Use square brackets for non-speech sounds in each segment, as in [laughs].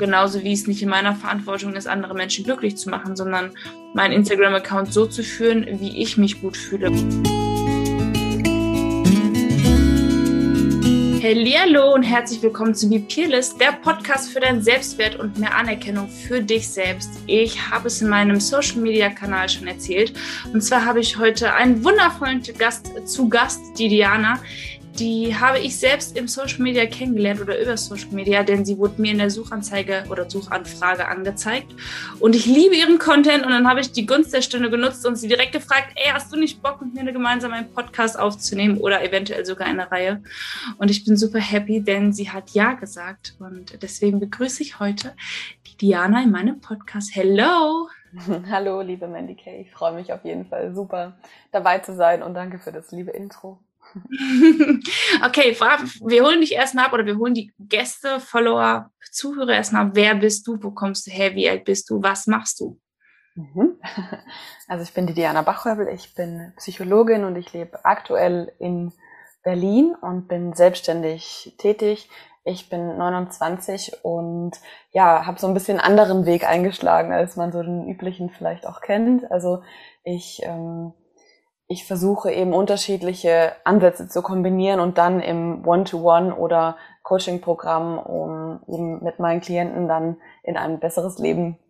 Genauso wie es nicht in meiner Verantwortung ist, andere Menschen glücklich zu machen, sondern meinen Instagram-Account so zu führen, wie ich mich gut fühle. Hallo und herzlich willkommen zu Be Peerless, der Podcast für deinen Selbstwert und mehr Anerkennung für dich selbst. Ich habe es in meinem Social Media Kanal schon erzählt. Und zwar habe ich heute einen wundervollen Gast zu Gast, die Diana die habe ich selbst im Social Media kennengelernt oder über Social Media, denn sie wurde mir in der Suchanzeige oder Suchanfrage angezeigt. Und ich liebe ihren Content und dann habe ich die Gunst der Stunde genutzt und sie direkt gefragt, ey, hast du nicht Bock, mit mir gemeinsam einen Podcast aufzunehmen oder eventuell sogar eine Reihe? Und ich bin super happy, denn sie hat Ja gesagt. Und deswegen begrüße ich heute die Diana in meinem Podcast. Hello! [laughs] Hallo, liebe Mandy Kay. Ich freue mich auf jeden Fall super dabei zu sein und danke für das liebe Intro. [laughs] okay, wir holen dich erstmal ab oder wir holen die Gäste, Follower, Zuhörer erstmal ab. Wer bist du? Wo kommst du her? Wie alt bist du? Was machst du? Mhm. [laughs] Also ich bin die Diana Bachhöbel, ich bin Psychologin und ich lebe aktuell in Berlin und bin selbstständig tätig. Ich bin 29 und ja, habe so ein bisschen anderen Weg eingeschlagen, als man so den üblichen vielleicht auch kennt. Also ich ähm, ich versuche eben unterschiedliche Ansätze zu kombinieren und dann im One-to-One -One oder Coaching-Programm, um eben mit meinen Klienten dann in ein besseres Leben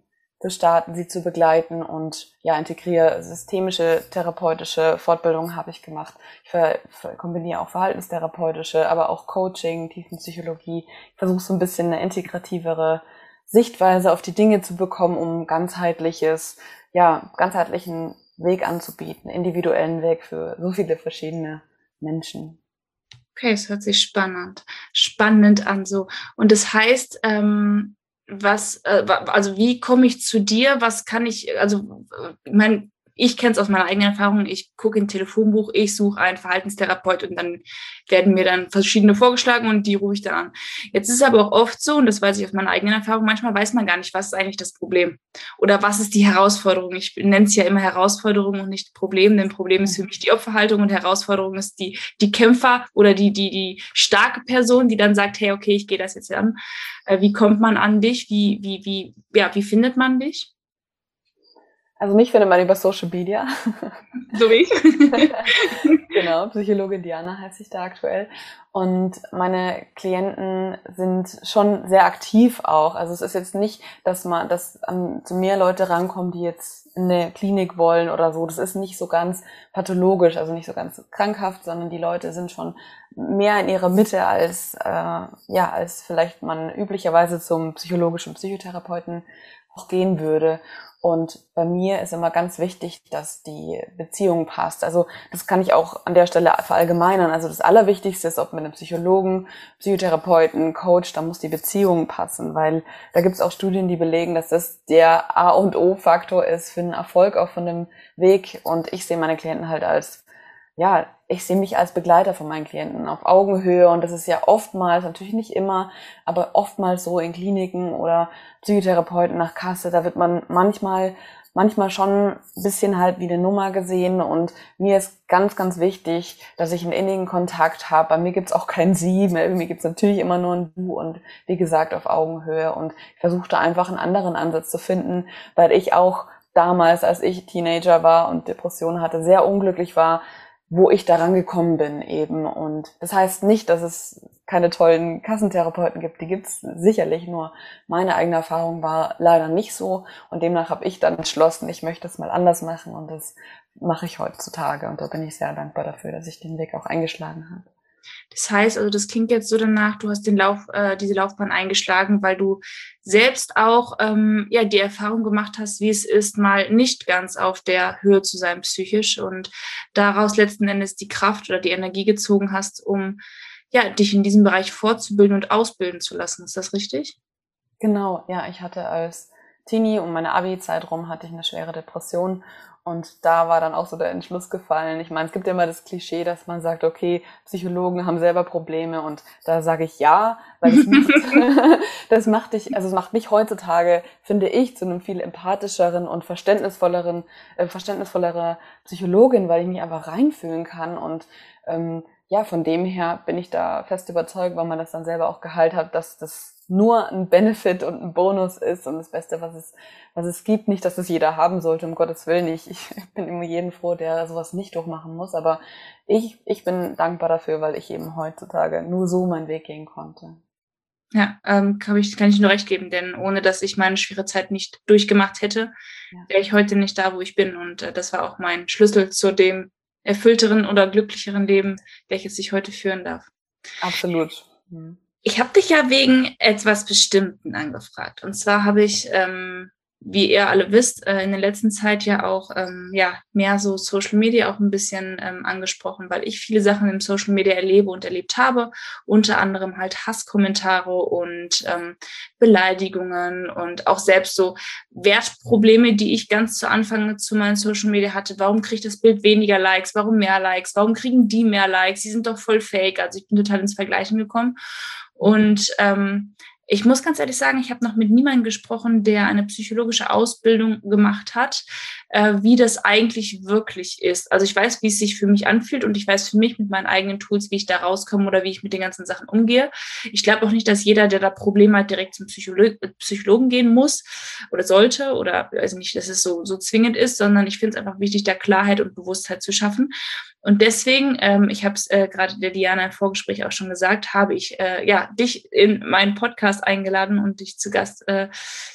zu starten, sie zu begleiten und ja, integriere systemische therapeutische Fortbildungen habe ich gemacht. Ich ver kombiniere auch verhaltenstherapeutische, aber auch Coaching, Tiefenpsychologie. Ich versuche so ein bisschen eine integrativere Sichtweise auf die Dinge zu bekommen, um ganzheitliches, ja, ganzheitlichen Weg anzubieten, individuellen Weg für so viele verschiedene Menschen. Okay, es hört sich spannend, spannend an so. Und das heißt, ähm, was, äh, also wie komme ich zu dir? Was kann ich, also, ich meine, ich kenne es aus meiner eigenen Erfahrung, ich gucke in Telefonbuch, ich suche einen Verhaltenstherapeut und dann werden mir dann verschiedene vorgeschlagen und die rufe ich dann an. Jetzt ist es aber auch oft so, und das weiß ich aus meiner eigenen Erfahrung, manchmal weiß man gar nicht, was ist eigentlich das Problem oder was ist die Herausforderung. Ich nenne es ja immer Herausforderung und nicht Problem, denn Problem ist für mich die Opferhaltung und Herausforderung ist die, die Kämpfer oder die, die, die starke Person, die dann sagt, hey, okay, ich gehe das jetzt an. Äh, wie kommt man an dich? Wie, wie, wie, ja, wie findet man dich? Also mich findet man über Social Media. [laughs] So wie ich. [laughs] genau, Psychologin Diana heiße ich da aktuell. Und meine Klienten sind schon sehr aktiv auch. Also es ist jetzt nicht, dass man, dass an, zu mir Leute rankommen, die jetzt in eine Klinik wollen oder so. Das ist nicht so ganz pathologisch, also nicht so ganz krankhaft, sondern die Leute sind schon mehr in ihrer Mitte als äh, ja als vielleicht man üblicherweise zum psychologischen Psychotherapeuten auch gehen würde. Und bei mir ist immer ganz wichtig, dass die Beziehung passt. Also das kann ich auch an der Stelle verallgemeinern. Also das Allerwichtigste ist, ob mit einem Psychologen, Psychotherapeuten, Coach, da muss die Beziehung passen, weil da gibt es auch Studien, die belegen, dass das der A und O-Faktor ist für einen Erfolg auch von dem Weg. Und ich sehe meine Klienten halt als ja, ich sehe mich als Begleiter von meinen Klienten auf Augenhöhe und das ist ja oftmals, natürlich nicht immer, aber oftmals so in Kliniken oder Psychotherapeuten nach Kasse, da wird man manchmal, manchmal schon ein bisschen halt wie eine Nummer gesehen und mir ist ganz, ganz wichtig, dass ich einen innigen Kontakt habe. Bei mir gibt's auch kein Sie, bei mir gibt's natürlich immer nur ein Du und wie gesagt auf Augenhöhe und ich versuche da einfach einen anderen Ansatz zu finden, weil ich auch damals, als ich Teenager war und Depressionen hatte, sehr unglücklich war, wo ich daran gekommen bin eben. Und das heißt nicht, dass es keine tollen Kassentherapeuten gibt. Die gibt's sicherlich, nur meine eigene Erfahrung war leider nicht so. Und demnach habe ich dann entschlossen, ich möchte es mal anders machen. Und das mache ich heutzutage. Und da bin ich sehr dankbar dafür, dass ich den Weg auch eingeschlagen habe. Das heißt, also das klingt jetzt so danach, du hast den Lauf, äh, diese Laufbahn eingeschlagen, weil du selbst auch ähm, ja die Erfahrung gemacht hast, wie es ist, mal nicht ganz auf der Höhe zu sein psychisch und daraus letzten Endes die Kraft oder die Energie gezogen hast, um ja dich in diesem Bereich fortzubilden und ausbilden zu lassen. Ist das richtig? Genau, ja, ich hatte als Teenie um meine Abi-Zeit rum hatte ich eine schwere Depression und da war dann auch so der Entschluss gefallen. Ich meine, es gibt ja immer das Klischee, dass man sagt, okay, Psychologen haben selber Probleme und da sage ich ja, weil das macht, [laughs] [laughs] das macht dich, also es macht mich heutzutage, finde ich, zu einem viel empathischeren und verständnisvolleren, äh, verständnisvollerer Psychologin, weil ich mich einfach reinfühlen kann und ähm, ja, von dem her bin ich da fest überzeugt, weil man das dann selber auch geheilt hat, dass das nur ein Benefit und ein Bonus ist und das Beste, was es, was es gibt. Nicht, dass es jeder haben sollte, um Gottes Willen. Ich, ich [laughs] bin immer jeden froh, der sowas nicht durchmachen muss. Aber ich, ich bin dankbar dafür, weil ich eben heutzutage nur so meinen Weg gehen konnte. Ja, ähm, kann, ich, kann ich nur recht geben, denn ohne dass ich meine schwere Zeit nicht durchgemacht hätte, ja. wäre ich heute nicht da, wo ich bin. Und äh, das war auch mein Schlüssel zu dem erfüllteren oder glücklicheren Leben, welches ich heute führen darf. Absolut. Mhm. Ich habe dich ja wegen etwas Bestimmten angefragt. Und zwar habe ich ähm, wie ihr alle wisst, äh, in der letzten Zeit ja auch ähm, ja mehr so Social Media auch ein bisschen ähm, angesprochen, weil ich viele Sachen im Social Media erlebe und erlebt habe, unter anderem halt Hasskommentare und ähm, Beleidigungen und auch selbst so Wertprobleme, die ich ganz zu Anfang zu meinen Social Media hatte. Warum kriegt das Bild weniger Likes? Warum mehr Likes? Warum kriegen die mehr Likes? Die sind doch voll fake. Also ich bin total ins Vergleichen gekommen. Und ähm, ich muss ganz ehrlich sagen, ich habe noch mit niemandem gesprochen, der eine psychologische Ausbildung gemacht hat, äh, wie das eigentlich wirklich ist. Also ich weiß, wie es sich für mich anfühlt und ich weiß für mich mit meinen eigenen Tools, wie ich da rauskomme oder wie ich mit den ganzen Sachen umgehe. Ich glaube auch nicht, dass jeder, der da Probleme hat, direkt zum Psycholo Psychologen gehen muss oder sollte oder also nicht, dass es so, so zwingend ist, sondern ich finde es einfach wichtig, da Klarheit und Bewusstheit zu schaffen. Und deswegen, ähm, ich habe es äh, gerade der Diana im Vorgespräch auch schon gesagt, habe ich äh, ja dich in meinen Podcast eingeladen und dich zu Gast äh,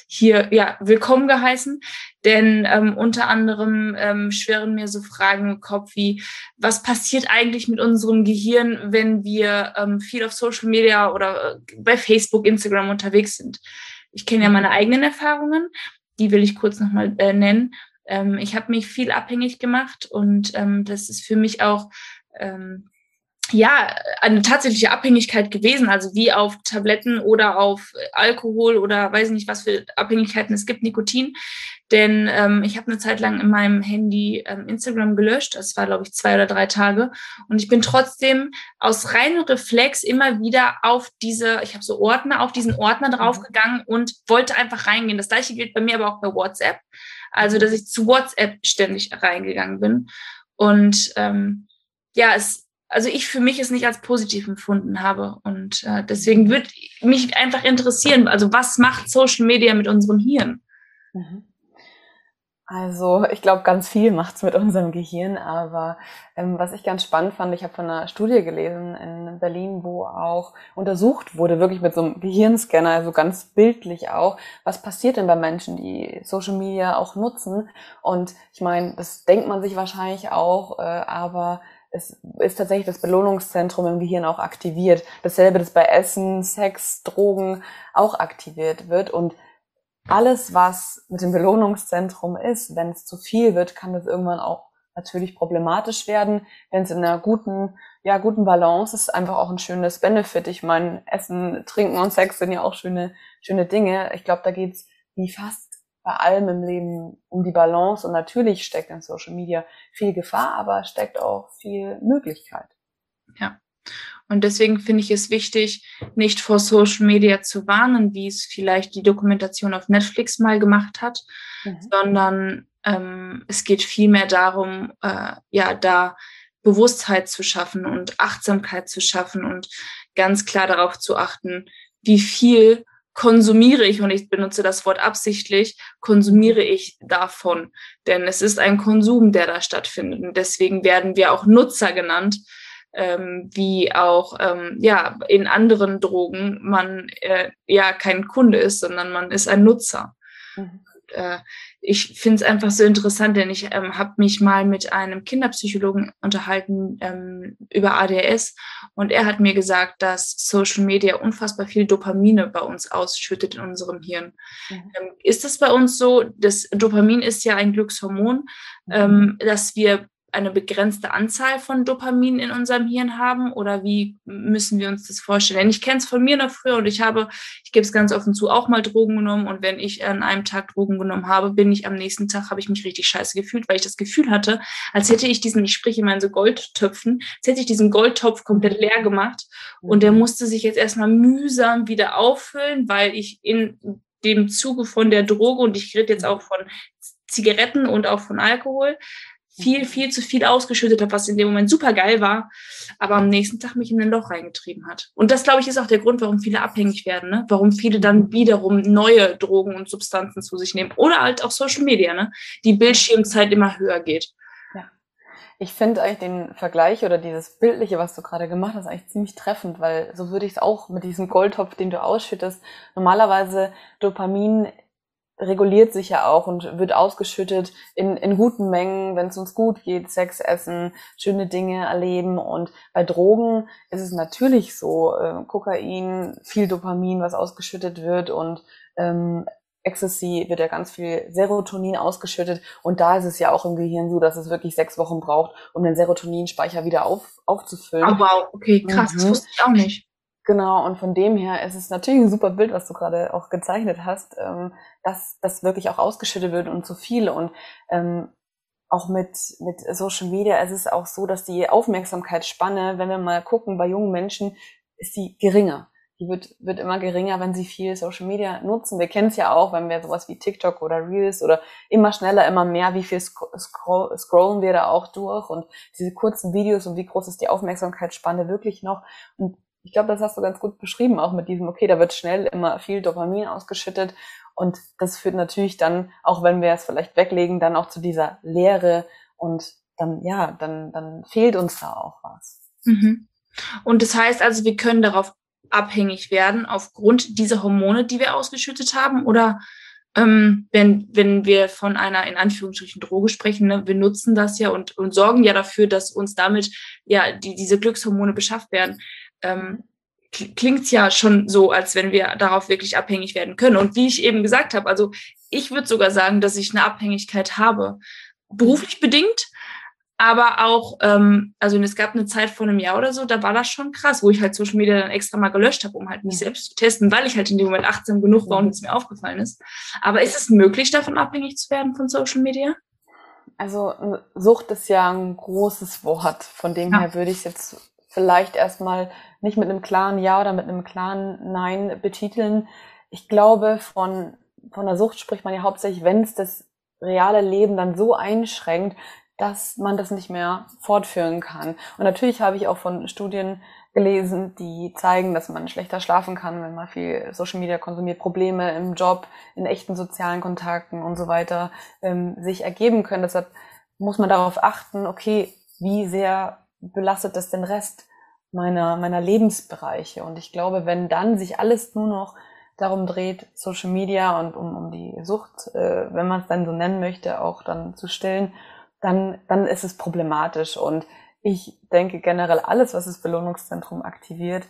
hier ja willkommen geheißen. Denn ähm, unter anderem ähm, schweren mir so Fragen im Kopf wie, was passiert eigentlich mit unserem Gehirn, wenn wir ähm, viel auf Social Media oder äh, bei Facebook, Instagram unterwegs sind? Ich kenne ja meine eigenen Erfahrungen, die will ich kurz nochmal äh, nennen ähm, ich habe mich viel abhängig gemacht und ähm, das ist für mich auch ähm, ja eine tatsächliche Abhängigkeit gewesen, also wie auf Tabletten oder auf Alkohol oder weiß nicht, was für Abhängigkeiten es gibt, Nikotin. Denn ähm, ich habe eine Zeit lang in meinem Handy ähm, Instagram gelöscht. Das war, glaube ich, zwei oder drei Tage. Und ich bin trotzdem aus reinem Reflex immer wieder auf diese, ich habe so Ordner, auf diesen Ordner mhm. draufgegangen und wollte einfach reingehen. Das gleiche gilt bei mir aber auch bei WhatsApp. Also, dass ich zu WhatsApp ständig reingegangen bin. Und ähm, ja, es, also ich für mich es nicht als positiv empfunden habe. Und äh, deswegen würde mich einfach interessieren, also was macht Social Media mit unserem Hirn? Mhm. Also ich glaube, ganz viel macht's mit unserem Gehirn, aber ähm, was ich ganz spannend fand, ich habe von einer Studie gelesen in Berlin, wo auch untersucht wurde, wirklich mit so einem Gehirnscanner, also ganz bildlich auch, was passiert denn bei Menschen, die Social Media auch nutzen. Und ich meine, das denkt man sich wahrscheinlich auch, äh, aber es ist tatsächlich das Belohnungszentrum im Gehirn auch aktiviert. Dasselbe, das bei Essen, Sex, Drogen auch aktiviert wird. Und alles, was mit dem Belohnungszentrum ist, wenn es zu viel wird, kann das irgendwann auch natürlich problematisch werden. Wenn es in einer guten, ja, guten Balance ist, einfach auch ein schönes Benefit. Ich meine, Essen, Trinken und Sex sind ja auch schöne, schöne Dinge. Ich glaube, da geht's wie fast bei allem im Leben um die Balance und natürlich steckt in Social Media viel Gefahr, aber steckt auch viel Möglichkeit. Ja. Und deswegen finde ich es wichtig, nicht vor Social Media zu warnen, wie es vielleicht die Dokumentation auf Netflix mal gemacht hat, mhm. sondern ähm, es geht vielmehr darum, äh, ja, da Bewusstheit zu schaffen und Achtsamkeit zu schaffen und ganz klar darauf zu achten, wie viel konsumiere ich, und ich benutze das Wort absichtlich, konsumiere ich davon. Denn es ist ein Konsum, der da stattfindet. Und deswegen werden wir auch Nutzer genannt, ähm, wie auch ähm, ja in anderen Drogen man äh, ja kein Kunde ist, sondern man ist ein Nutzer. Mhm. Äh, ich finde es einfach so interessant, denn ich ähm, habe mich mal mit einem Kinderpsychologen unterhalten ähm, über ADS und er hat mir gesagt, dass Social Media unfassbar viel Dopamine bei uns ausschüttet in unserem Hirn. Mhm. Ähm, ist das bei uns so? Das Dopamin ist ja ein Glückshormon, mhm. ähm, dass wir eine begrenzte Anzahl von Dopamin in unserem Hirn haben? Oder wie müssen wir uns das vorstellen? Ich kenne es von mir noch früher und ich habe, ich gebe es ganz offen zu, auch mal Drogen genommen. Und wenn ich an einem Tag Drogen genommen habe, bin ich am nächsten Tag, habe ich mich richtig scheiße gefühlt, weil ich das Gefühl hatte, als hätte ich diesen, ich spreche immer in so Goldtöpfen, als hätte ich diesen Goldtopf komplett leer gemacht. Und der musste sich jetzt erstmal mühsam wieder auffüllen, weil ich in dem Zuge von der Droge und ich rede jetzt auch von Zigaretten und auch von Alkohol, viel, viel zu viel ausgeschüttet habe, was in dem Moment super geil war, aber am nächsten Tag mich in ein Loch reingetrieben hat. Und das, glaube ich, ist auch der Grund, warum viele abhängig werden, ne? warum viele dann wiederum neue Drogen und Substanzen zu sich nehmen. Oder halt auch Social Media, ne? die Bildschirmzeit immer höher geht. Ja. Ich finde eigentlich den Vergleich oder dieses Bildliche, was du gerade gemacht hast, eigentlich ziemlich treffend, weil so würde ich es auch mit diesem Goldtopf, den du ausschüttest. Normalerweise Dopamin reguliert sich ja auch und wird ausgeschüttet in, in guten Mengen, wenn es uns gut geht, Sex essen, schöne Dinge erleben. Und bei Drogen ist es natürlich so, äh, Kokain, viel Dopamin, was ausgeschüttet wird und ähm, Ecstasy wird ja ganz viel Serotonin ausgeschüttet und da ist es ja auch im Gehirn so, dass es wirklich sechs Wochen braucht, um den Serotoninspeicher wieder auf, aufzufüllen. Oh wow, okay, krass, mhm. das wusste ich auch nicht. Genau, und von dem her ist es natürlich ein super Bild, was du gerade auch gezeichnet hast, ähm, dass das wirklich auch ausgeschüttet wird und zu viel. Und ähm, auch mit, mit Social Media ist es auch so, dass die Aufmerksamkeitsspanne, wenn wir mal gucken, bei jungen Menschen, ist die geringer. Die wird, wird immer geringer, wenn sie viel Social Media nutzen. Wir kennen es ja auch, wenn wir sowas wie TikTok oder Reels oder immer schneller, immer mehr, wie viel scroll, scrollen wir da auch durch und diese kurzen Videos und wie groß ist die Aufmerksamkeitsspanne wirklich noch. Und ich glaube, das hast du ganz gut beschrieben, auch mit diesem, okay, da wird schnell immer viel Dopamin ausgeschüttet. Und das führt natürlich dann, auch wenn wir es vielleicht weglegen, dann auch zu dieser Leere und dann, ja, dann, dann fehlt uns da auch was. Mhm. Und das heißt also, wir können darauf abhängig werden aufgrund dieser Hormone, die wir ausgeschüttet haben? Oder ähm, wenn, wenn wir von einer in Anführungsstrichen Droge sprechen, ne, wir nutzen das ja und, und sorgen ja dafür, dass uns damit ja die, diese Glückshormone beschafft werden ähm, klingt ja schon so, als wenn wir darauf wirklich abhängig werden können. Und wie ich eben gesagt habe, also ich würde sogar sagen, dass ich eine Abhängigkeit habe, beruflich bedingt, aber auch, ähm, also es gab eine Zeit vor einem Jahr oder so, da war das schon krass, wo ich halt Social Media dann extra mal gelöscht habe, um halt mich selbst zu testen, weil ich halt in dem Moment achtsam genug war und es mir aufgefallen ist. Aber ist es möglich, davon abhängig zu werden von Social Media? Also Sucht ist ja ein großes Wort, von dem ja. her würde ich es jetzt vielleicht erstmal nicht mit einem klaren Ja oder mit einem klaren Nein betiteln. Ich glaube, von, von der Sucht spricht man ja hauptsächlich, wenn es das reale Leben dann so einschränkt, dass man das nicht mehr fortführen kann. Und natürlich habe ich auch von Studien gelesen, die zeigen, dass man schlechter schlafen kann, wenn man viel Social Media konsumiert, Probleme im Job, in echten sozialen Kontakten und so weiter ähm, sich ergeben können. Deshalb muss man darauf achten, okay, wie sehr belastet das den Rest meiner, meiner Lebensbereiche. Und ich glaube, wenn dann sich alles nur noch darum dreht, Social Media und um, um die Sucht, äh, wenn man es dann so nennen möchte, auch dann zu stillen, dann, dann ist es problematisch. Und ich denke generell, alles, was das Belohnungszentrum aktiviert,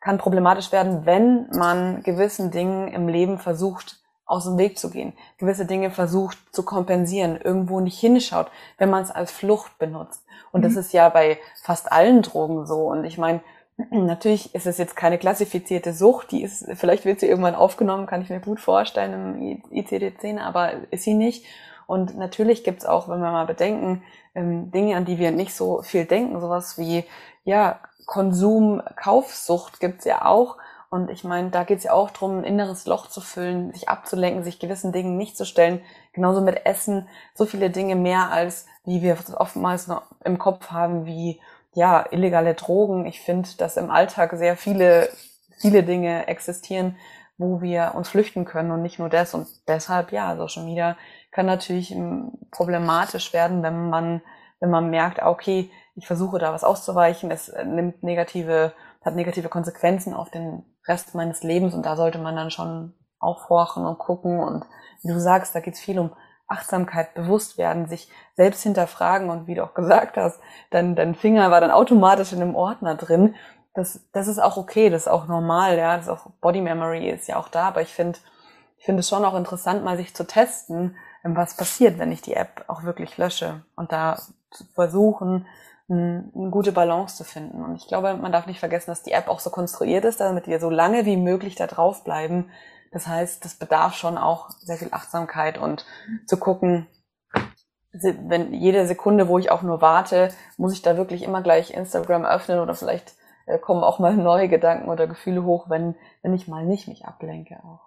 kann problematisch werden, wenn man gewissen Dingen im Leben versucht, aus dem Weg zu gehen, gewisse Dinge versucht zu kompensieren, irgendwo nicht hinschaut, wenn man es als Flucht benutzt. Und mhm. das ist ja bei fast allen Drogen so. Und ich meine, [clears throat] natürlich ist es jetzt keine klassifizierte Sucht, die ist, vielleicht wird sie irgendwann aufgenommen, kann ich mir gut vorstellen im ICD-10, aber ist sie nicht. Und natürlich gibt's auch, wenn wir mal bedenken, ähm, Dinge, an die wir nicht so viel denken, sowas wie, ja, Konsum, Kaufsucht gibt's ja auch. Und ich meine, da geht es ja auch darum, ein inneres Loch zu füllen, sich abzulenken, sich gewissen Dingen nicht zu stellen. Genauso mit Essen, so viele Dinge mehr als, wie wir oftmals noch im Kopf haben, wie ja, illegale Drogen. Ich finde, dass im Alltag sehr viele, viele Dinge existieren, wo wir uns flüchten können und nicht nur das. Und deshalb, ja, Social Media kann natürlich ähm, problematisch werden, wenn man, wenn man merkt, ah, okay, ich versuche da was auszuweichen, es äh, nimmt negative, hat negative Konsequenzen auf den Rest meines Lebens und da sollte man dann schon aufhorchen und gucken und wie du sagst, da geht's viel um Achtsamkeit, bewusst werden, sich selbst hinterfragen und wie du auch gesagt hast, dein, dein Finger war dann automatisch in einem Ordner drin. Das, das ist auch okay, das ist auch normal, ja, das ist auch Body Memory ist ja auch da, aber ich finde, ich finde es schon auch interessant, mal sich zu testen, was passiert, wenn ich die App auch wirklich lösche und da zu versuchen, eine gute Balance zu finden. Und ich glaube, man darf nicht vergessen, dass die App auch so konstruiert ist, damit wir so lange wie möglich da drauf bleiben. Das heißt, das bedarf schon auch sehr viel Achtsamkeit und zu gucken, wenn jede Sekunde, wo ich auch nur warte, muss ich da wirklich immer gleich Instagram öffnen oder vielleicht äh, kommen auch mal neue Gedanken oder Gefühle hoch, wenn, wenn ich mal nicht mich ablenke auch.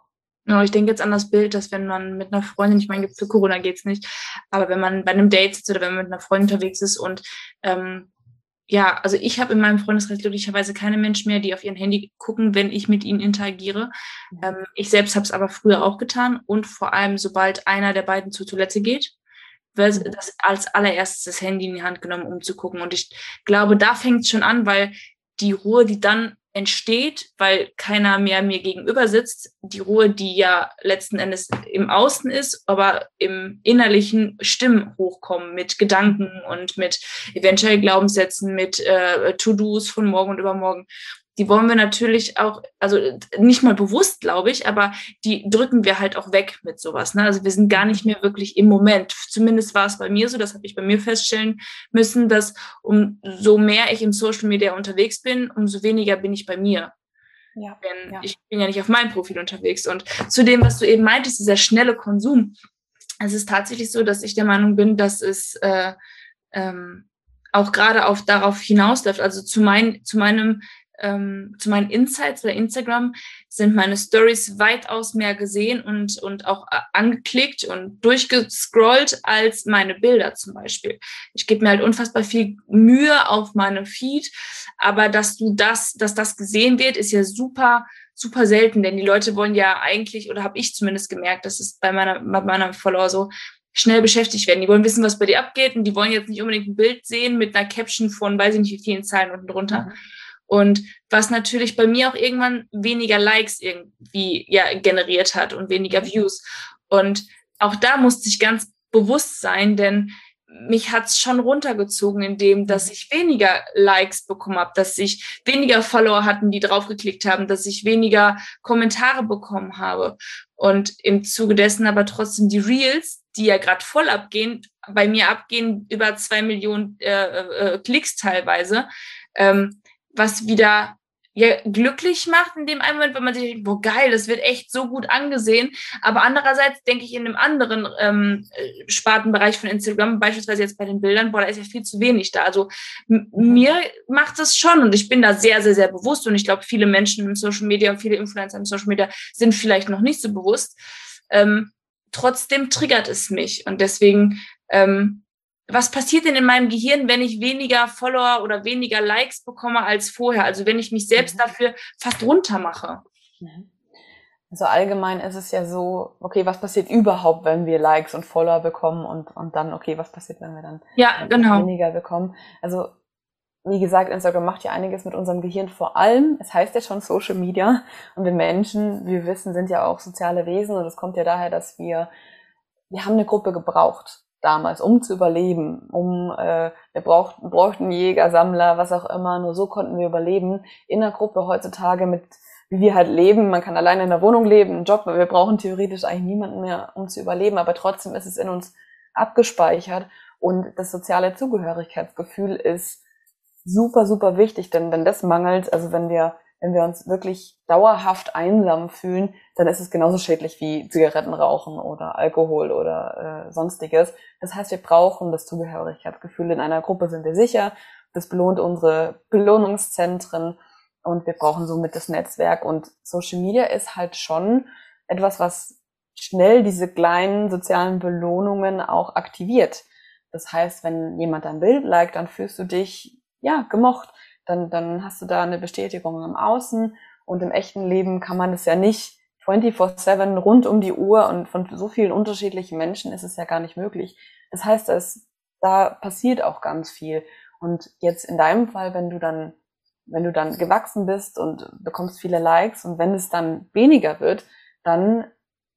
Ich denke jetzt an das Bild, dass wenn man mit einer Freundin, ich meine, für Corona geht's nicht, aber wenn man bei einem Date sitzt oder wenn man mit einer Freundin unterwegs ist und ähm, ja, also ich habe in meinem Freundeskreis glücklicherweise keine Menschen mehr, die auf ihren Handy gucken, wenn ich mit ihnen interagiere. Ähm, ich selbst habe es aber früher auch getan und vor allem, sobald einer der beiden zur Toilette geht, wird mhm. das als allererstes das Handy in die Hand genommen, um zu gucken. Und ich glaube, da fängt es schon an, weil die Ruhe, die dann entsteht, weil keiner mehr mir gegenüber sitzt. Die Ruhe, die ja letzten Endes im Außen ist, aber im innerlichen Stimmen hochkommen mit Gedanken und mit eventuell Glaubenssätzen, mit äh, To-Dos von morgen und übermorgen die wollen wir natürlich auch, also nicht mal bewusst, glaube ich, aber die drücken wir halt auch weg mit sowas. Ne? Also wir sind gar nicht mehr wirklich im Moment. Zumindest war es bei mir so, das habe ich bei mir feststellen müssen, dass umso mehr ich im Social Media unterwegs bin, umso weniger bin ich bei mir. Ja, Denn ja. ich bin ja nicht auf meinem Profil unterwegs. Und zu dem, was du eben meintest, dieser schnelle Konsum, es ist tatsächlich so, dass ich der Meinung bin, dass es äh, ähm, auch gerade auf darauf hinausläuft, also zu, mein, zu meinem ähm, zu meinen Insights bei Instagram sind meine Stories weitaus mehr gesehen und, und auch äh, angeklickt und durchgescrollt als meine Bilder zum Beispiel. Ich gebe mir halt unfassbar viel Mühe auf meinem Feed, aber dass du das, dass das gesehen wird, ist ja super super selten, denn die Leute wollen ja eigentlich, oder habe ich zumindest gemerkt, das ist bei meiner, bei meiner Follower so, schnell beschäftigt werden. Die wollen wissen, was bei dir abgeht und die wollen jetzt nicht unbedingt ein Bild sehen mit einer Caption von, weiß ich nicht, wie vielen Zeilen unten drunter. Mhm. Und was natürlich bei mir auch irgendwann weniger Likes irgendwie ja generiert hat und weniger Views. Und auch da musste ich ganz bewusst sein, denn mich hat's schon runtergezogen, indem dass ich weniger Likes bekommen habe, dass ich weniger Follower hatten, die draufgeklickt haben, dass ich weniger Kommentare bekommen habe. Und im Zuge dessen aber trotzdem die Reels, die ja gerade voll abgehen, bei mir abgehen über zwei Millionen äh, äh, Klicks teilweise. Ähm, was wieder ja, glücklich macht in dem einen Moment, wenn man sich denkt, boah, geil, das wird echt so gut angesehen. Aber andererseits denke ich in einem anderen ähm, Spartenbereich von Instagram, beispielsweise jetzt bei den Bildern, boah, da ist ja viel zu wenig da. Also mhm. mir macht das schon und ich bin da sehr, sehr, sehr bewusst und ich glaube, viele Menschen im Social Media und viele Influencer im Social Media sind vielleicht noch nicht so bewusst. Ähm, trotzdem triggert es mich und deswegen ähm, was passiert denn in meinem Gehirn, wenn ich weniger Follower oder weniger Likes bekomme als vorher? Also wenn ich mich selbst mhm. dafür fast runter mache. Mhm. Also allgemein ist es ja so, okay, was passiert überhaupt, wenn wir Likes und Follower bekommen und, und dann, okay, was passiert, wenn wir dann ja, genau. weniger bekommen? Also, wie gesagt, Instagram macht ja einiges mit unserem Gehirn vor allem. Es heißt ja schon Social Media und wir Menschen, wir wissen, sind ja auch soziale Wesen und es kommt ja daher, dass wir, wir haben eine Gruppe gebraucht damals, um zu überleben, um äh, wir brauchten, brauchten Jäger, Sammler, was auch immer, nur so konnten wir überleben. In der Gruppe heutzutage mit wie wir halt leben, man kann alleine in der Wohnung leben, einen Job, wir brauchen theoretisch eigentlich niemanden mehr, um zu überleben, aber trotzdem ist es in uns abgespeichert. Und das soziale Zugehörigkeitsgefühl ist super, super wichtig, denn wenn das mangelt, also wenn wir wenn wir uns wirklich dauerhaft einsam fühlen, dann ist es genauso schädlich wie Zigaretten rauchen oder Alkohol oder äh, sonstiges. Das heißt, wir brauchen das Zugehörigkeitsgefühl. In einer Gruppe sind wir sicher. Das belohnt unsere Belohnungszentren und wir brauchen somit das Netzwerk. Und Social Media ist halt schon etwas, was schnell diese kleinen sozialen Belohnungen auch aktiviert. Das heißt, wenn jemand ein Bild liked, dann fühlst du dich ja gemocht dann, dann hast du da eine Bestätigung im Außen und im echten Leben kann man das ja nicht 24-7 rund um die Uhr und von so vielen unterschiedlichen Menschen ist es ja gar nicht möglich. Das heißt, dass da passiert auch ganz viel. Und jetzt in deinem Fall, wenn du dann, wenn du dann gewachsen bist und bekommst viele Likes und wenn es dann weniger wird, dann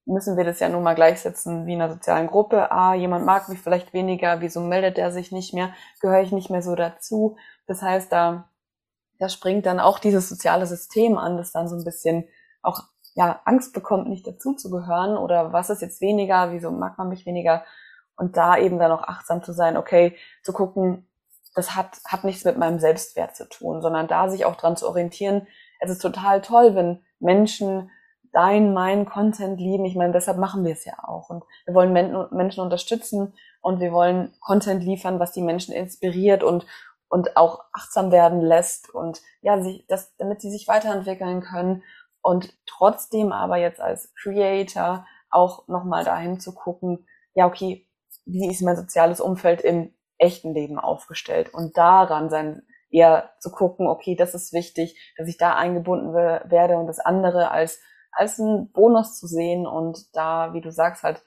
müssen wir das ja nun mal gleichsetzen wie in einer sozialen Gruppe. Ah, jemand mag mich vielleicht weniger, wieso meldet er sich nicht mehr, gehöre ich nicht mehr so dazu. Das heißt, da da springt dann auch dieses soziale System an, das dann so ein bisschen auch ja Angst bekommt, nicht dazu zu gehören oder was ist jetzt weniger, wieso mag man mich weniger und da eben dann auch achtsam zu sein, okay, zu gucken, das hat hat nichts mit meinem Selbstwert zu tun, sondern da sich auch dran zu orientieren. Es ist total toll, wenn Menschen dein, mein Content lieben. Ich meine, deshalb machen wir es ja auch. Und wir wollen Menschen unterstützen und wir wollen Content liefern, was die Menschen inspiriert und, und auch achtsam werden lässt und ja, sich, das, damit sie sich weiterentwickeln können. und trotzdem aber jetzt als Creator auch nochmal dahin zu gucken, ja, okay, wie ist mein soziales Umfeld im echten Leben aufgestellt und daran sein, eher zu gucken, okay, das ist wichtig, dass ich da eingebunden werde und das andere als, als ein Bonus zu sehen und da, wie du sagst, halt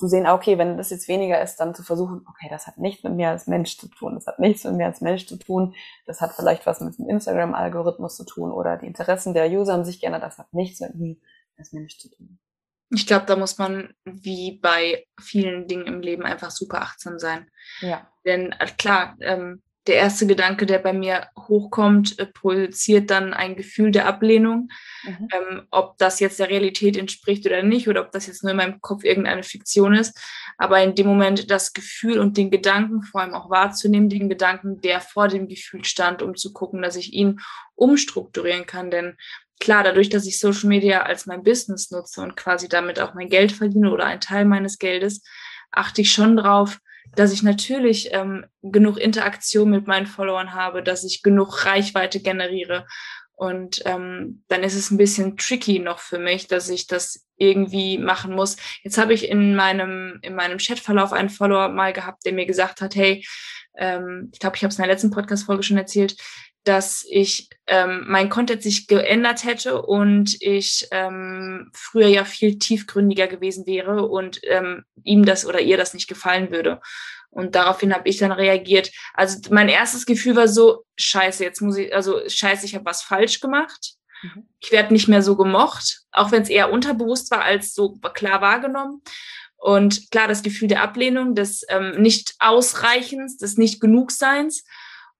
zu, sehen, ah, okay, wenn das jetzt weniger ist, dann zu versuchen, okay, das hat nichts mit mir als Mensch zu tun, das hat nichts mit mir als Mensch zu tun, das hat vielleicht was mit dem Instagram-Algorithmus zu tun oder die Interessen der User haben sich geändert, das hat nichts mit mir als Mensch zu tun. Ich glaube, da muss man wie bei vielen Dingen im Leben einfach super achtsam sein. Ja. Denn äh, klar, ähm, der erste Gedanke, der bei mir hochkommt, äh, projiziert dann ein Gefühl der Ablehnung. Mhm. Ähm, ob das jetzt der Realität entspricht oder nicht, oder ob das jetzt nur in meinem Kopf irgendeine Fiktion ist. Aber in dem Moment das Gefühl und den Gedanken vor allem auch wahrzunehmen, den Gedanken, der vor dem Gefühl stand, um zu gucken, dass ich ihn umstrukturieren kann. Denn klar, dadurch, dass ich Social Media als mein Business nutze und quasi damit auch mein Geld verdiene oder einen Teil meines Geldes, achte ich schon drauf, dass ich natürlich ähm, genug Interaktion mit meinen Followern habe, dass ich genug Reichweite generiere. Und ähm, dann ist es ein bisschen tricky noch für mich, dass ich das irgendwie machen muss. Jetzt habe ich in meinem, in meinem Chatverlauf einen Follower mal gehabt, der mir gesagt hat, hey, ähm, ich glaube, ich habe es in der letzten Podcast-Folge schon erzählt, dass ich ähm, mein Content sich geändert hätte und ich ähm, früher ja viel tiefgründiger gewesen wäre und ähm, ihm das oder ihr das nicht gefallen würde. Und daraufhin habe ich dann reagiert. Also mein erstes Gefühl war so, scheiße, jetzt muss ich, also scheiße, ich habe was falsch gemacht. Mhm. Ich werde nicht mehr so gemocht, auch wenn es eher unterbewusst war als so klar wahrgenommen. Und klar, das Gefühl der Ablehnung, des ähm, Nicht-Ausreichens, des Nicht-Genugseins.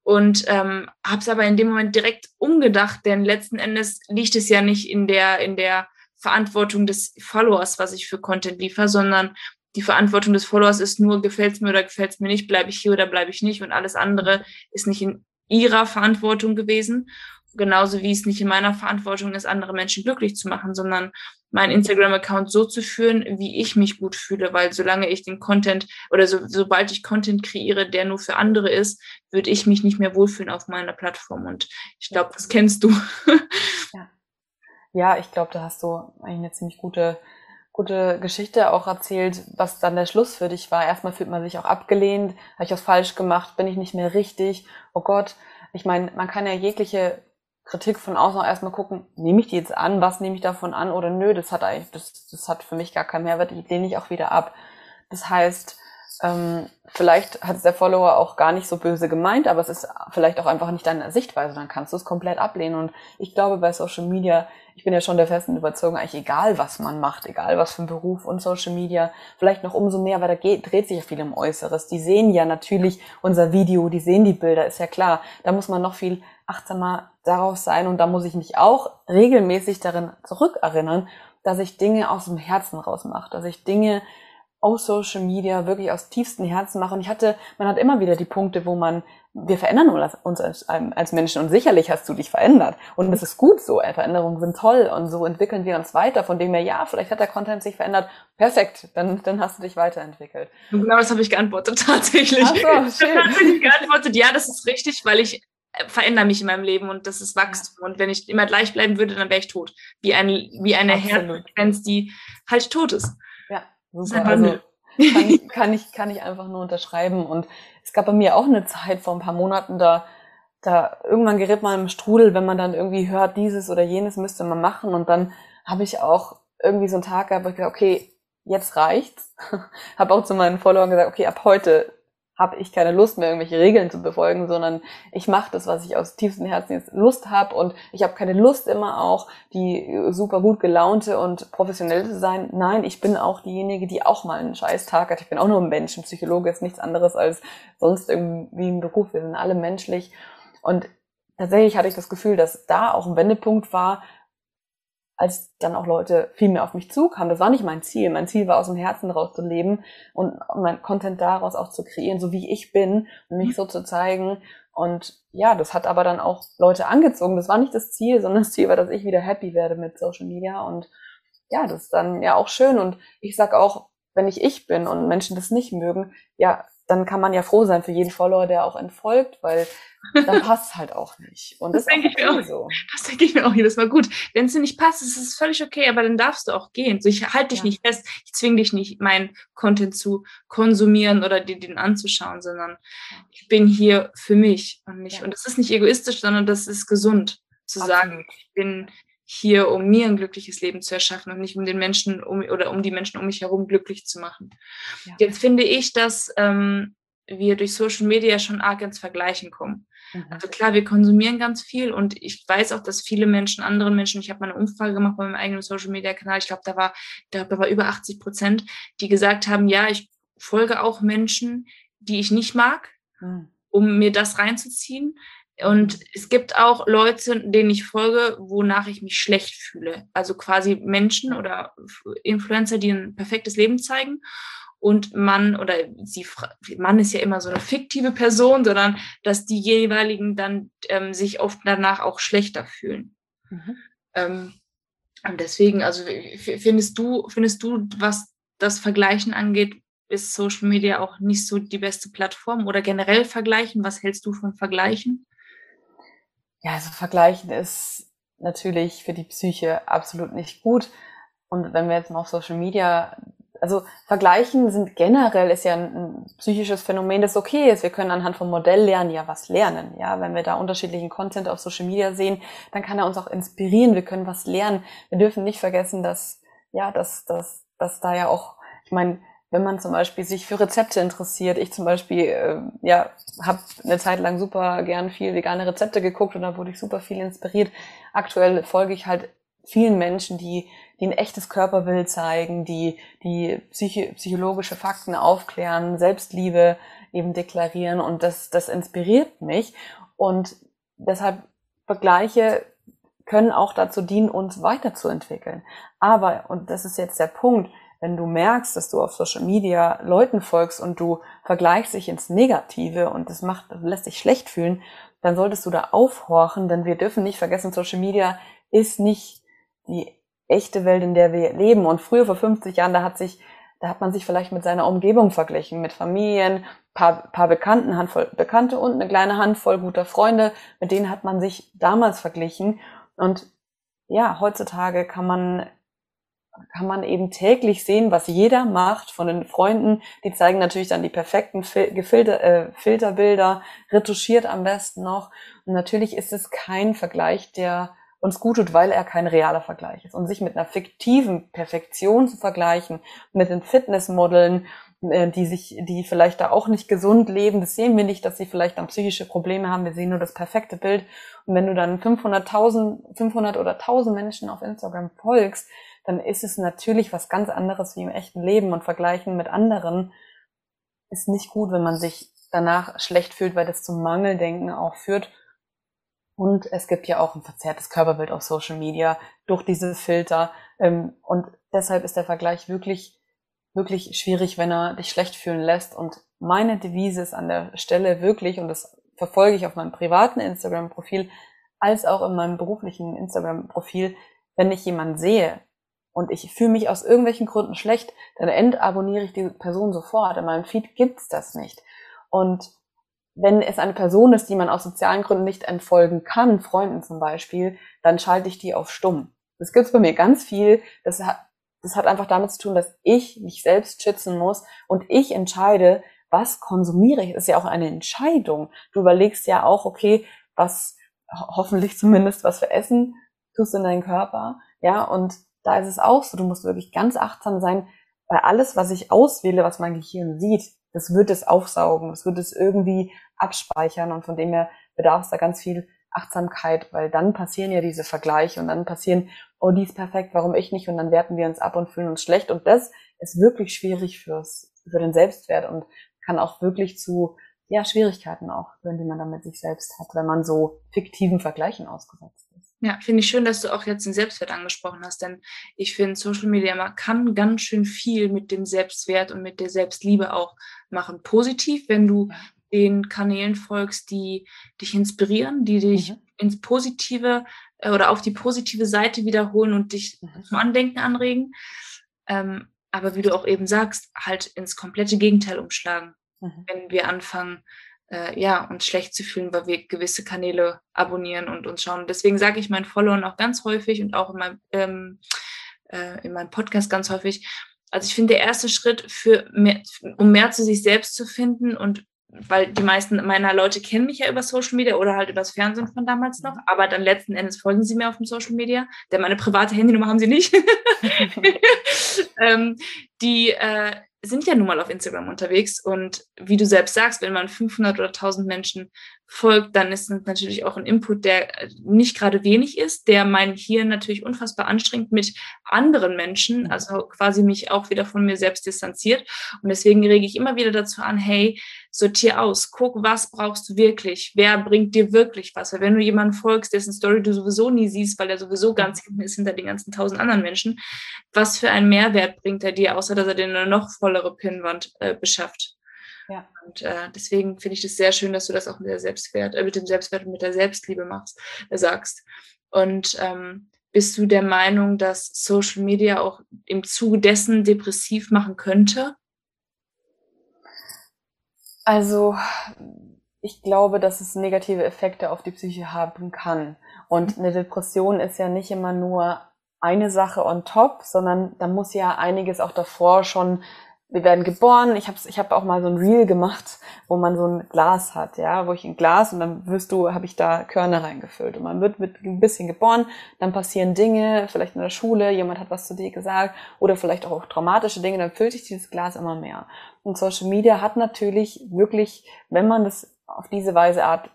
Und ähm, habe es aber in dem Moment direkt umgedacht, denn letzten Endes liegt es ja nicht in der, in der Verantwortung des Followers, was ich für Content liefere, sondern die Verantwortung des Followers ist nur, gefällt es mir oder gefällt es mir nicht, bleibe ich hier oder bleibe ich nicht. Und alles andere ist nicht in ihrer Verantwortung gewesen. Genauso wie es nicht in meiner Verantwortung ist, andere Menschen glücklich zu machen, sondern meinen Instagram-Account so zu führen, wie ich mich gut fühle, weil solange ich den Content oder so, sobald ich Content kreiere, der nur für andere ist, würde ich mich nicht mehr wohlfühlen auf meiner Plattform. Und ich glaube, das kennst du. [laughs] ja. ja, ich glaube, da hast du eigentlich eine ziemlich gute, gute Geschichte auch erzählt, was dann der Schluss für dich war. Erstmal fühlt man sich auch abgelehnt, habe ich was falsch gemacht, bin ich nicht mehr richtig, oh Gott. Ich meine, man kann ja jegliche Kritik von außen auch erstmal gucken, nehme ich die jetzt an, was nehme ich davon an oder nö, das hat eigentlich, das, das hat für mich gar keinen Mehrwert, ich lehne ich auch wieder ab. Das heißt, ähm, vielleicht hat es der Follower auch gar nicht so böse gemeint, aber es ist vielleicht auch einfach nicht deine Sichtweise, dann kannst du es komplett ablehnen. Und ich glaube, bei Social Media, ich bin ja schon der festen Überzeugung, eigentlich egal, was man macht, egal was für ein Beruf und Social Media, vielleicht noch umso mehr, weil da geht, dreht sich ja viel um Äußeres. Die sehen ja natürlich unser Video, die sehen die Bilder, ist ja klar. Da muss man noch viel achtsamer darauf sein und da muss ich mich auch regelmäßig darin zurückerinnern, dass ich Dinge aus dem Herzen rausmache, dass ich Dinge aus Social Media wirklich aus tiefstem Herzen mache. Und ich hatte, man hat immer wieder die Punkte, wo man, wir verändern uns als, als Menschen und sicherlich hast du dich verändert. Und das ist gut so. Veränderungen sind toll und so entwickeln wir uns weiter. Von dem her, ja, vielleicht hat der Content sich verändert. Perfekt, dann, dann hast du dich weiterentwickelt. Genau das habe ich geantwortet [laughs] tatsächlich. Ach so, [laughs] schön. Das ich geantwortet, ja, das ist richtig, weil ich äh, verändere mich in meinem Leben und das ist Wachstum. Und wenn ich immer gleich bleiben würde, dann wäre ich tot. Wie, ein, wie eine Herzfrequenz, die halt tot ist. Ja, super. Also, kann, ich, kann, ich, kann ich einfach nur unterschreiben. Und es gab bei mir auch eine Zeit vor ein paar Monaten, da, da irgendwann gerät man im Strudel, wenn man dann irgendwie hört, dieses oder jenes müsste man machen. Und dann habe ich auch irgendwie so einen Tag gehabt, wo ich gesagt, okay, jetzt reicht's. [laughs] habe auch zu meinen Followern gesagt, okay, ab heute habe ich keine Lust mehr, irgendwelche Regeln zu befolgen, sondern ich mache das, was ich aus tiefstem Herzen jetzt Lust habe und ich habe keine Lust immer auch, die super gut gelaunte und professionell zu sein. Nein, ich bin auch diejenige, die auch mal einen scheiß Tag hat. Ich bin auch nur ein Mensch. Ein Psychologe ist nichts anderes als sonst irgendwie ein Beruf. Wir sind alle menschlich. Und tatsächlich hatte ich das Gefühl, dass da auch ein Wendepunkt war, als dann auch Leute viel mehr auf mich zukamen. Das war nicht mein Ziel. Mein Ziel war aus dem Herzen raus zu leben und mein Content daraus auch zu kreieren, so wie ich bin und mich mhm. so zu zeigen. Und ja, das hat aber dann auch Leute angezogen. Das war nicht das Ziel, sondern das Ziel war, dass ich wieder happy werde mit Social Media. Und ja, das ist dann ja auch schön. Und ich sag auch, wenn ich ich bin und Menschen das nicht mögen, ja, dann kann man ja froh sein für jeden Follower, der auch entfolgt, weil dann [laughs] passt es halt auch nicht. Und das, das denke ich mir auch. So. Das denke ich mir auch jedes Mal. Gut, wenn es dir nicht passt, ist es völlig okay, aber dann darfst du auch gehen. So, ich halte dich ja. nicht fest, ich zwinge dich nicht, meinen Content zu konsumieren oder dir den anzuschauen, sondern ich bin hier für mich und nicht. Ja. Und das ist nicht egoistisch, sondern das ist gesund, zu Absolut. sagen, ich bin hier, um mir ein glückliches Leben zu erschaffen und nicht um den Menschen um, oder um die Menschen um mich herum glücklich zu machen. Ja. Jetzt finde ich, dass ähm, wir durch Social Media schon arg ins Vergleichen kommen. Mhm. Also klar, wir konsumieren ganz viel und ich weiß auch, dass viele Menschen, andere Menschen, ich habe mal eine Umfrage gemacht bei meinem eigenen Social Media Kanal, ich glaube, da war, da war über 80 Prozent, die gesagt haben, ja, ich folge auch Menschen, die ich nicht mag, mhm. um mir das reinzuziehen. Und es gibt auch Leute, denen ich folge, wonach ich mich schlecht fühle. Also quasi Menschen oder Influencer, die ein perfektes Leben zeigen. Und man oder sie, Mann ist ja immer so eine fiktive Person, sondern dass die jeweiligen dann ähm, sich oft danach auch schlechter fühlen. Mhm. Ähm, und deswegen, also findest du, findest du, was das Vergleichen angeht, ist Social Media auch nicht so die beste Plattform oder generell vergleichen? Was hältst du von Vergleichen? Ja, also vergleichen ist natürlich für die Psyche absolut nicht gut. Und wenn wir jetzt mal auf Social Media, also vergleichen sind generell ist ja ein, psychisches Phänomen, das okay ist. Wir können anhand vom Modell lernen, ja was lernen. Ja, wenn wir da unterschiedlichen Content auf Social Media sehen, dann kann er uns auch inspirieren. Wir können was lernen. Wir dürfen nicht vergessen, dass ja, dass dass dass da ja auch, ich meine, wenn man zum Beispiel sich für Rezepte interessiert. Ich zum Beispiel, äh, ja, habe eine Zeit lang super gern viel vegane Rezepte geguckt und da wurde ich super viel inspiriert. Aktuell folge ich halt vielen Menschen, die, die ein echtes Körperbild zeigen, die, die psychi psychologische Fakten aufklären, Selbstliebe eben deklarieren und das, das inspiriert mich und deshalb Vergleiche können auch dazu dienen, uns weiterzuentwickeln. Aber, und das ist jetzt der Punkt, wenn du merkst, dass du auf Social Media Leuten folgst und du vergleichst dich ins Negative und das macht, lässt dich schlecht fühlen, dann solltest du da aufhorchen, denn wir dürfen nicht vergessen, Social Media ist nicht die echte Welt, in der wir leben. Und früher, vor 50 Jahren, da hat sich, da hat man sich vielleicht mit seiner Umgebung verglichen, mit Familien, paar, paar Bekannten, Handvoll Bekannte und eine kleine Handvoll guter Freunde, mit denen hat man sich damals verglichen. Und ja, heutzutage kann man kann man eben täglich sehen, was jeder macht von den Freunden. Die zeigen natürlich dann die perfekten Fil Gefilter, äh, Filterbilder, retuschiert am besten noch. Und natürlich ist es kein Vergleich, der uns gut tut, weil er kein realer Vergleich ist. Und sich mit einer fiktiven Perfektion zu vergleichen, mit den Fitnessmodeln, äh, die sich, die vielleicht da auch nicht gesund leben, das sehen wir nicht, dass sie vielleicht dann psychische Probleme haben. Wir sehen nur das perfekte Bild. Und wenn du dann 500.000, 500 oder 1000 Menschen auf Instagram folgst, dann ist es natürlich was ganz anderes wie im echten Leben und vergleichen mit anderen ist nicht gut, wenn man sich danach schlecht fühlt, weil das zum Mangeldenken auch führt. Und es gibt ja auch ein verzerrtes Körperbild auf Social Media durch diese Filter. Ähm, und deshalb ist der Vergleich wirklich, wirklich schwierig, wenn er dich schlecht fühlen lässt. Und meine Devise ist an der Stelle wirklich, und das verfolge ich auf meinem privaten Instagram-Profil, als auch in meinem beruflichen Instagram-Profil, wenn ich jemanden sehe, und ich fühle mich aus irgendwelchen Gründen schlecht, dann entabonniere ich diese Person sofort. In meinem Feed gibt's das nicht. Und wenn es eine Person ist, die man aus sozialen Gründen nicht entfolgen kann, Freunden zum Beispiel, dann schalte ich die auf stumm. Das gibt's bei mir ganz viel. Das hat, das hat einfach damit zu tun, dass ich mich selbst schützen muss und ich entscheide, was konsumiere ich. Das ist ja auch eine Entscheidung. Du überlegst ja auch, okay, was, hoffentlich zumindest, was für Essen tust du in deinen Körper. Ja, und da ist es auch so, du musst wirklich ganz achtsam sein, weil alles, was ich auswähle, was mein Gehirn sieht, das wird es aufsaugen, das wird es irgendwie abspeichern und von dem her bedarf es da ganz viel Achtsamkeit, weil dann passieren ja diese Vergleiche und dann passieren, oh, die ist perfekt, warum ich nicht? Und dann werten wir uns ab und fühlen uns schlecht und das ist wirklich schwierig fürs, für den Selbstwert und kann auch wirklich zu, ja, Schwierigkeiten auch führen, die man dann mit sich selbst hat, wenn man so fiktiven Vergleichen ausgesetzt. Ja, finde ich schön, dass du auch jetzt den Selbstwert angesprochen hast, denn ich finde, Social Media kann ganz schön viel mit dem Selbstwert und mit der Selbstliebe auch machen. Positiv, wenn du den Kanälen folgst, die dich inspirieren, die dich mhm. ins Positive äh, oder auf die positive Seite wiederholen und dich mhm. zum Andenken anregen. Ähm, aber wie du auch eben sagst, halt ins komplette Gegenteil umschlagen. mhm. wenn wir anfangen, äh, ja, uns schlecht zu fühlen, weil wir gewisse Kanäle abonnieren und uns schauen. Deswegen sage ich meinen Followern auch ganz häufig und auch in meinem, ähm, äh, in meinem Podcast ganz häufig, also ich finde, der erste Schritt für mehr, um mehr zu sich selbst zu finden und weil die meisten meiner Leute kennen mich ja über Social Media oder halt über das Fernsehen von damals noch, aber dann letzten Endes folgen sie mir auf dem Social Media, denn meine private Handynummer haben sie nicht. [laughs] [laughs] ähm, die äh, sind ja nun mal auf Instagram unterwegs und wie du selbst sagst, wenn man 500 oder 1000 Menschen folgt, dann ist das natürlich auch ein Input, der äh, nicht gerade wenig ist, der mein Hirn natürlich unfassbar anstrengt mit anderen Menschen, mhm. also quasi mich auch wieder von mir selbst distanziert. Und deswegen rege ich immer wieder dazu an, hey, sortier aus, guck, was brauchst du wirklich, wer bringt dir wirklich was. Weil wenn du jemanden folgst, dessen Story du sowieso nie siehst, weil er sowieso ganz hinten ist hinter den ganzen tausend anderen Menschen, was für einen Mehrwert bringt er dir, außer dass er dir eine noch vollere Pinnwand äh, beschafft. Ja. Und äh, deswegen finde ich das sehr schön, dass du das auch mit der Selbstwert, äh, mit dem Selbstwert und mit der Selbstliebe machst, äh, sagst. Und ähm, bist du der Meinung, dass Social Media auch im Zuge dessen depressiv machen könnte? Also ich glaube, dass es negative Effekte auf die Psyche haben kann. Und eine Depression ist ja nicht immer nur eine Sache on top, sondern da muss ja einiges auch davor schon wir werden geboren. Ich habe ich hab auch mal so ein Reel gemacht, wo man so ein Glas hat, ja, wo ich ein Glas und dann wirst du, habe ich da Körner reingefüllt und man wird mit ein bisschen geboren, dann passieren Dinge, vielleicht in der Schule, jemand hat was zu dir gesagt oder vielleicht auch traumatische Dinge, dann füllt sich dieses Glas immer mehr. Und Social Media hat natürlich wirklich, wenn man das auf diese Weise Art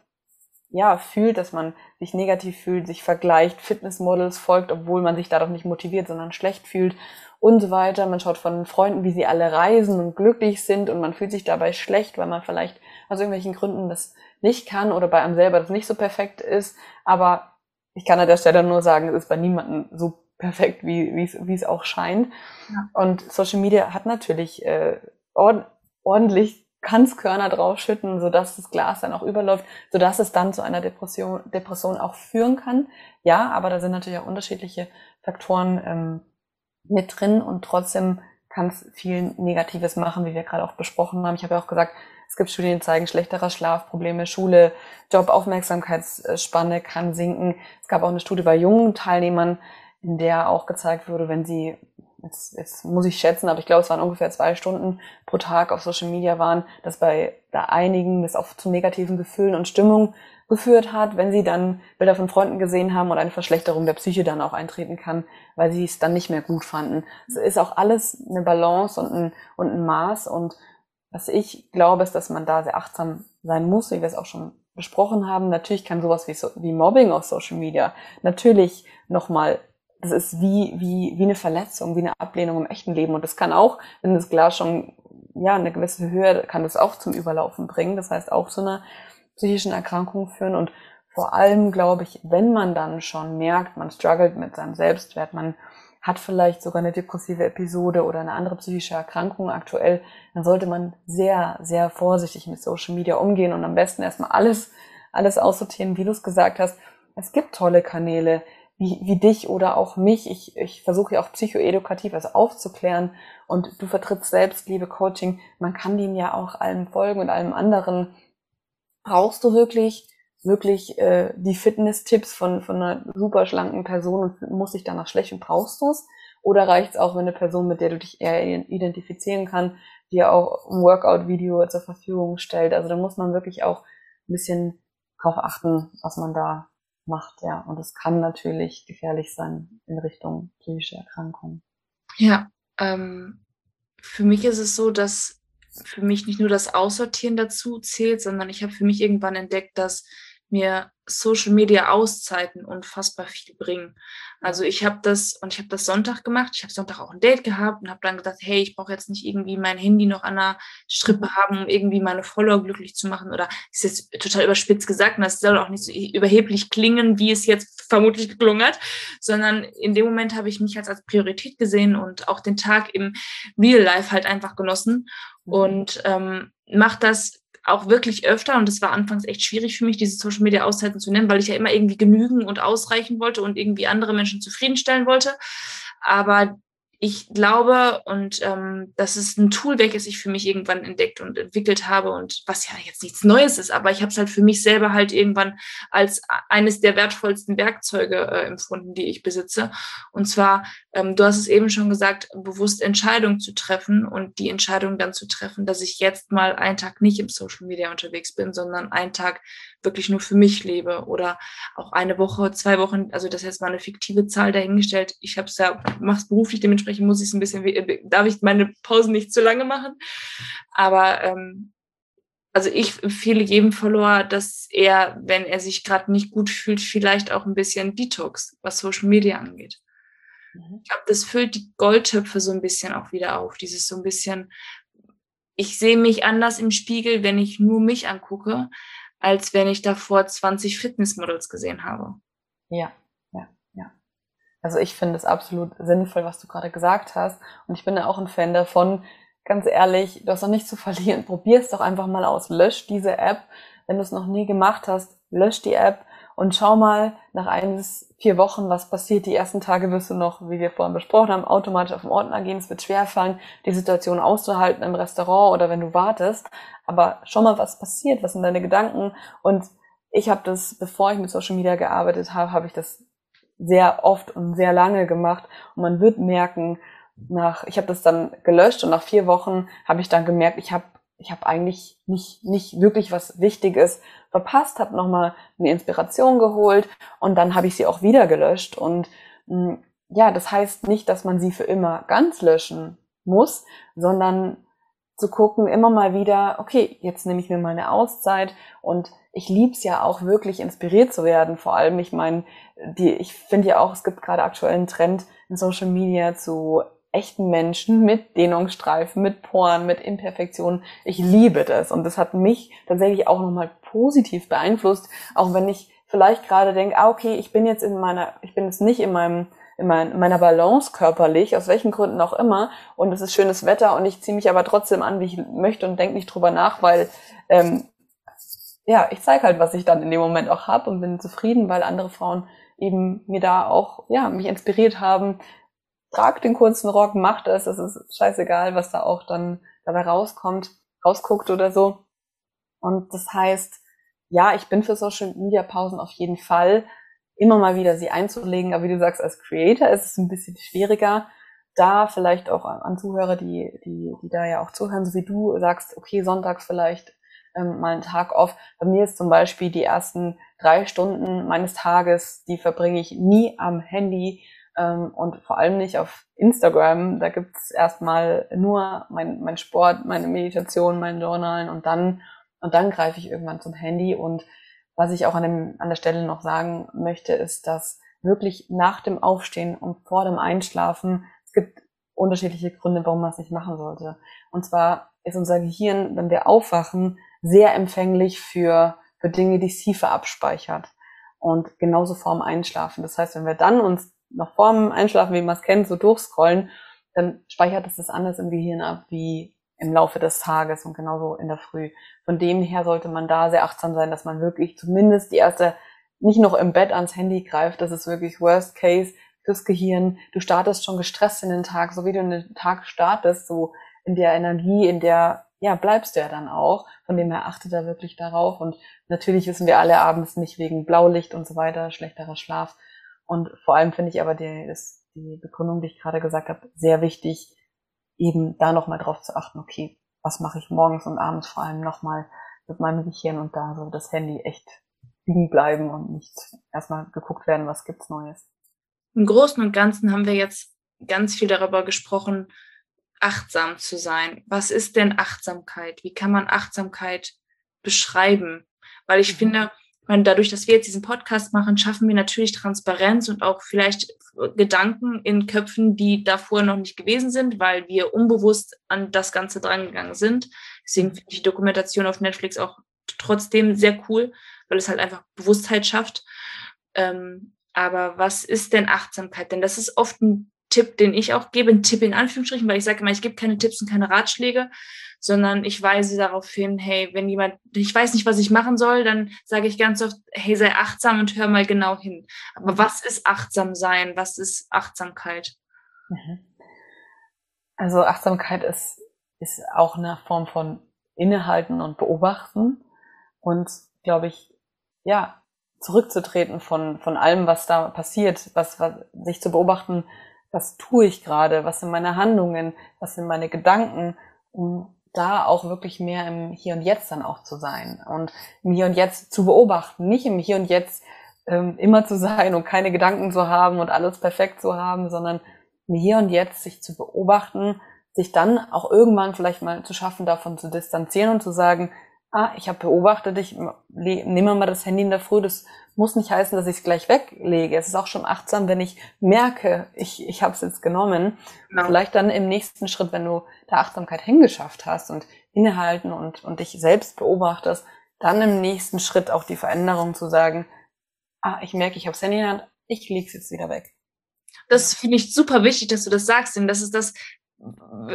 ja, fühlt, dass man sich negativ fühlt, sich vergleicht, Fitnessmodels folgt, obwohl man sich dadurch nicht motiviert, sondern schlecht fühlt und so weiter. Man schaut von Freunden, wie sie alle reisen und glücklich sind und man fühlt sich dabei schlecht, weil man vielleicht aus irgendwelchen Gründen das nicht kann oder bei einem selber das nicht so perfekt ist. Aber ich kann an der Stelle nur sagen, es ist bei niemandem so perfekt, wie, wie es auch scheint. Ja. Und Social Media hat natürlich äh, ord ordentlich Kanzkörner draufschütten, sodass das Glas dann auch überläuft, sodass es dann zu einer Depression, Depression auch führen kann. Ja, aber da sind natürlich auch unterschiedliche Faktoren ähm, mit drin und trotzdem kann es viel Negatives machen, wie wir gerade auch besprochen haben. Ich habe ja auch gesagt, es gibt Studien, die zeigen schlechterer Schlaf, Probleme, Schule, Job, Aufmerksamkeitsspanne kann sinken. Es gab auch eine Studie bei jungen Teilnehmern, in der auch gezeigt wurde, wenn sie, jetzt, jetzt muss ich schätzen, aber ich glaube, es waren ungefähr zwei Stunden pro Tag auf Social Media waren, dass bei da einigen das auch zu negativen Gefühlen und Stimmung geführt hat, wenn sie dann Bilder von Freunden gesehen haben und eine Verschlechterung der Psyche dann auch eintreten kann, weil sie es dann nicht mehr gut fanden. Es ist auch alles eine Balance und ein, und ein Maß und was ich glaube, ist, dass man da sehr achtsam sein muss, wie wir es auch schon besprochen haben. Natürlich kann sowas wie, wie Mobbing auf Social Media natürlich nochmal, das ist wie, wie, wie eine Verletzung, wie eine Ablehnung im echten Leben. Und das kann auch, wenn das Glas schon, ja, eine gewisse Höhe, kann das auch zum Überlaufen bringen. Das heißt auch so eine psychischen Erkrankungen führen und vor allem glaube ich, wenn man dann schon merkt, man struggelt mit seinem Selbstwert, man hat vielleicht sogar eine depressive Episode oder eine andere psychische Erkrankung aktuell, dann sollte man sehr, sehr vorsichtig mit Social Media umgehen und am besten erstmal alles, alles aussortieren, wie du es gesagt hast. Es gibt tolle Kanäle, wie, wie dich oder auch mich. Ich, ich versuche ja auch psychoedukativ also aufzuklären und du vertrittst selbst, liebe Coaching. Man kann denen ja auch allem folgen und allem anderen brauchst du wirklich wirklich äh, die Fitness-Tipps von, von einer super schlanken Person und musst dich danach schlecht und brauchst du es? Oder reicht es auch, wenn eine Person, mit der du dich eher identifizieren kann, dir auch ein Workout-Video zur Verfügung stellt? Also da muss man wirklich auch ein bisschen drauf achten, was man da macht, ja. Und es kann natürlich gefährlich sein in Richtung psychische Erkrankungen. Ja, ähm, für mich ist es so, dass für mich nicht nur das Aussortieren dazu zählt, sondern ich habe für mich irgendwann entdeckt, dass mir Social Media Auszeiten unfassbar viel bringen. Also ich habe das und ich habe das Sonntag gemacht. Ich habe Sonntag auch ein Date gehabt und habe dann gedacht, hey, ich brauche jetzt nicht irgendwie mein Handy noch an der Strippe haben, um irgendwie meine Follower glücklich zu machen. Oder ist jetzt total überspitzt gesagt und das soll auch nicht so überheblich klingen, wie es jetzt vermutlich geklungen hat, sondern in dem Moment habe ich mich als, als Priorität gesehen und auch den Tag im Real Life halt einfach genossen mhm. und ähm, mache das auch wirklich öfter und es war anfangs echt schwierig für mich, diese Social Media Auszeiten zu nennen, weil ich ja immer irgendwie genügen und ausreichen wollte und irgendwie andere Menschen zufriedenstellen wollte. Aber ich glaube, und ähm, das ist ein Tool, welches ich für mich irgendwann entdeckt und entwickelt habe und was ja jetzt nichts Neues ist, aber ich habe es halt für mich selber halt irgendwann als eines der wertvollsten Werkzeuge äh, empfunden, die ich besitze. Und zwar, du hast es eben schon gesagt, bewusst Entscheidungen zu treffen und die Entscheidung dann zu treffen, dass ich jetzt mal einen Tag nicht im Social Media unterwegs bin, sondern einen Tag wirklich nur für mich lebe oder auch eine Woche, zwei Wochen, also das ist jetzt mal eine fiktive Zahl dahingestellt. Ich habe es ja, mache es beruflich, dementsprechend muss ich es ein bisschen, äh, darf ich meine Pausen nicht zu lange machen. Aber ähm, also ich empfehle jedem Follower, dass er, wenn er sich gerade nicht gut fühlt, vielleicht auch ein bisschen Detox, was Social Media angeht. Mhm. Ich glaube, das füllt die Goldtöpfe so ein bisschen auch wieder auf. Dieses so ein bisschen, ich sehe mich anders im Spiegel, wenn ich nur mich angucke, als wenn ich davor 20 Fitnessmodels gesehen habe. Ja, ja, ja. Also ich finde es absolut sinnvoll, was du gerade gesagt hast. Und ich bin ja auch ein Fan davon, ganz ehrlich, du hast noch nichts zu verlieren. Probier es doch einfach mal aus. Lösch diese App. Wenn du es noch nie gemacht hast, lösch die App und schau mal nach ein bis vier Wochen, was passiert. Die ersten Tage wirst du noch, wie wir vorhin besprochen haben, automatisch auf den Ordner gehen. Es wird schwerfallen, die Situation auszuhalten im Restaurant oder wenn du wartest. Aber schau mal, was passiert, was sind deine Gedanken. Und ich habe das, bevor ich mit Social Media gearbeitet habe, habe ich das sehr oft und sehr lange gemacht. Und man wird merken, nach, ich habe das dann gelöscht und nach vier Wochen habe ich dann gemerkt, ich habe ich habe eigentlich nicht, nicht wirklich was Wichtiges verpasst, habe nochmal eine Inspiration geholt und dann habe ich sie auch wieder gelöscht. Und mh, hm, ja, das heißt nicht, dass man sie für immer ganz löschen muss, sondern zu gucken, immer mal wieder, okay, jetzt nehme ich mir mal eine Auszeit und ich lieb's ja auch wirklich inspiriert zu werden. Vor allem, ich meine, die, ich finde ja auch, es gibt gerade aktuell einen Trend in Social Media zu echten Menschen mit Dehnungsstreifen, mit Poren, mit Imperfektionen. Ich liebe das. Und das hat mich tatsächlich auch nochmal positiv beeinflusst, auch wenn ich vielleicht gerade denke, ah, okay, ich bin jetzt in meiner, ich bin jetzt nicht in meinem in meiner Balance körperlich, aus welchen Gründen auch immer, und es ist schönes Wetter und ich ziehe mich aber trotzdem an, wie ich möchte und denke nicht drüber nach, weil ähm, ja, ich zeige halt, was ich dann in dem Moment auch habe und bin zufrieden, weil andere Frauen eben mir da auch ja mich inspiriert haben, trag den kurzen Rock, mach das, es ist scheißegal, was da auch dann dabei rauskommt, rausguckt oder so. Und das heißt, ja, ich bin für Social Media Pausen auf jeden Fall, immer mal wieder sie einzulegen, aber wie du sagst, als Creator ist es ein bisschen schwieriger, da vielleicht auch an Zuhörer, die, die, die da ja auch zuhören, so wie du sagst, okay, sonntags vielleicht ähm, mal einen Tag off. Bei mir ist zum Beispiel die ersten drei Stunden meines Tages, die verbringe ich nie am Handy, ähm, und vor allem nicht auf Instagram. Da gibt's erstmal nur mein, mein Sport, meine Meditation, mein Journalen und dann, und dann greife ich irgendwann zum Handy. Und was ich auch an, dem, an der Stelle noch sagen möchte, ist, dass wirklich nach dem Aufstehen und vor dem Einschlafen, es gibt unterschiedliche Gründe, warum man es nicht machen sollte. Und zwar ist unser Gehirn, wenn wir aufwachen, sehr empfänglich für, für Dinge, die es tiefer abspeichert. Und genauso vorm Einschlafen. Das heißt, wenn wir dann uns noch vorm Einschlafen, wie man es kennt, so durchscrollen, dann speichert es das anders im Gehirn ab wie im Laufe des Tages und genauso in der Früh. Von dem her sollte man da sehr achtsam sein, dass man wirklich zumindest die erste nicht noch im Bett ans Handy greift. Das ist wirklich Worst Case fürs Gehirn. Du startest schon gestresst in den Tag, so wie du in den Tag startest, so in der Energie, in der ja bleibst du ja dann auch. Von dem her achte da wirklich darauf. Und natürlich wissen wir alle abends nicht wegen Blaulicht und so weiter, schlechterer Schlaf, und vor allem finde ich aber die, das, die Begründung, die ich gerade gesagt habe, sehr wichtig, eben da nochmal drauf zu achten, okay, was mache ich morgens und abends vor allem nochmal mit meinem Gehirn und da so das Handy echt liegen bleiben und nicht erstmal geguckt werden, was gibt's Neues. Im Großen und Ganzen haben wir jetzt ganz viel darüber gesprochen, achtsam zu sein. Was ist denn Achtsamkeit? Wie kann man Achtsamkeit beschreiben? Weil ich mhm. finde, meine, dadurch, dass wir jetzt diesen Podcast machen, schaffen wir natürlich Transparenz und auch vielleicht Gedanken in Köpfen, die davor noch nicht gewesen sind, weil wir unbewusst an das Ganze drangegangen sind. Deswegen finde ich die Dokumentation auf Netflix auch trotzdem sehr cool, weil es halt einfach Bewusstheit schafft. Ähm, aber was ist denn Achtsamkeit? Denn das ist oft ein Tipp, den ich auch gebe, ein Tipp in Anführungsstrichen, weil ich sage immer, ich gebe keine Tipps und keine Ratschläge, sondern ich weise darauf hin, hey, wenn jemand, ich weiß nicht, was ich machen soll, dann sage ich ganz oft, hey, sei achtsam und hör mal genau hin. Aber was ist achtsam sein? Was ist Achtsamkeit? Mhm. Also Achtsamkeit ist, ist auch eine Form von Innehalten und Beobachten und, glaube ich, ja, zurückzutreten von, von allem, was da passiert, was, was sich zu beobachten, was tue ich gerade, was sind meine Handlungen, was sind meine Gedanken, um da auch wirklich mehr im Hier und Jetzt dann auch zu sein und im Hier und Jetzt zu beobachten, nicht im Hier und Jetzt ähm, immer zu sein und keine Gedanken zu haben und alles perfekt zu haben, sondern im Hier und Jetzt sich zu beobachten, sich dann auch irgendwann vielleicht mal zu schaffen, davon zu distanzieren und zu sagen, ah, ich habe beobachtet, ich nehme mal das Handy in der Früh, das muss nicht heißen, dass ich es gleich weglege. Es ist auch schon achtsam, wenn ich merke, ich, ich habe es jetzt genommen. Genau. Vielleicht dann im nächsten Schritt, wenn du der Achtsamkeit hingeschafft hast und innehalten und, und dich selbst beobachtest, dann im nächsten Schritt auch die Veränderung zu sagen, ah, ich merke, ich habe es Handy in der Hand, ich lege es jetzt wieder weg. Das finde ich super wichtig, dass du das sagst, denn das ist das,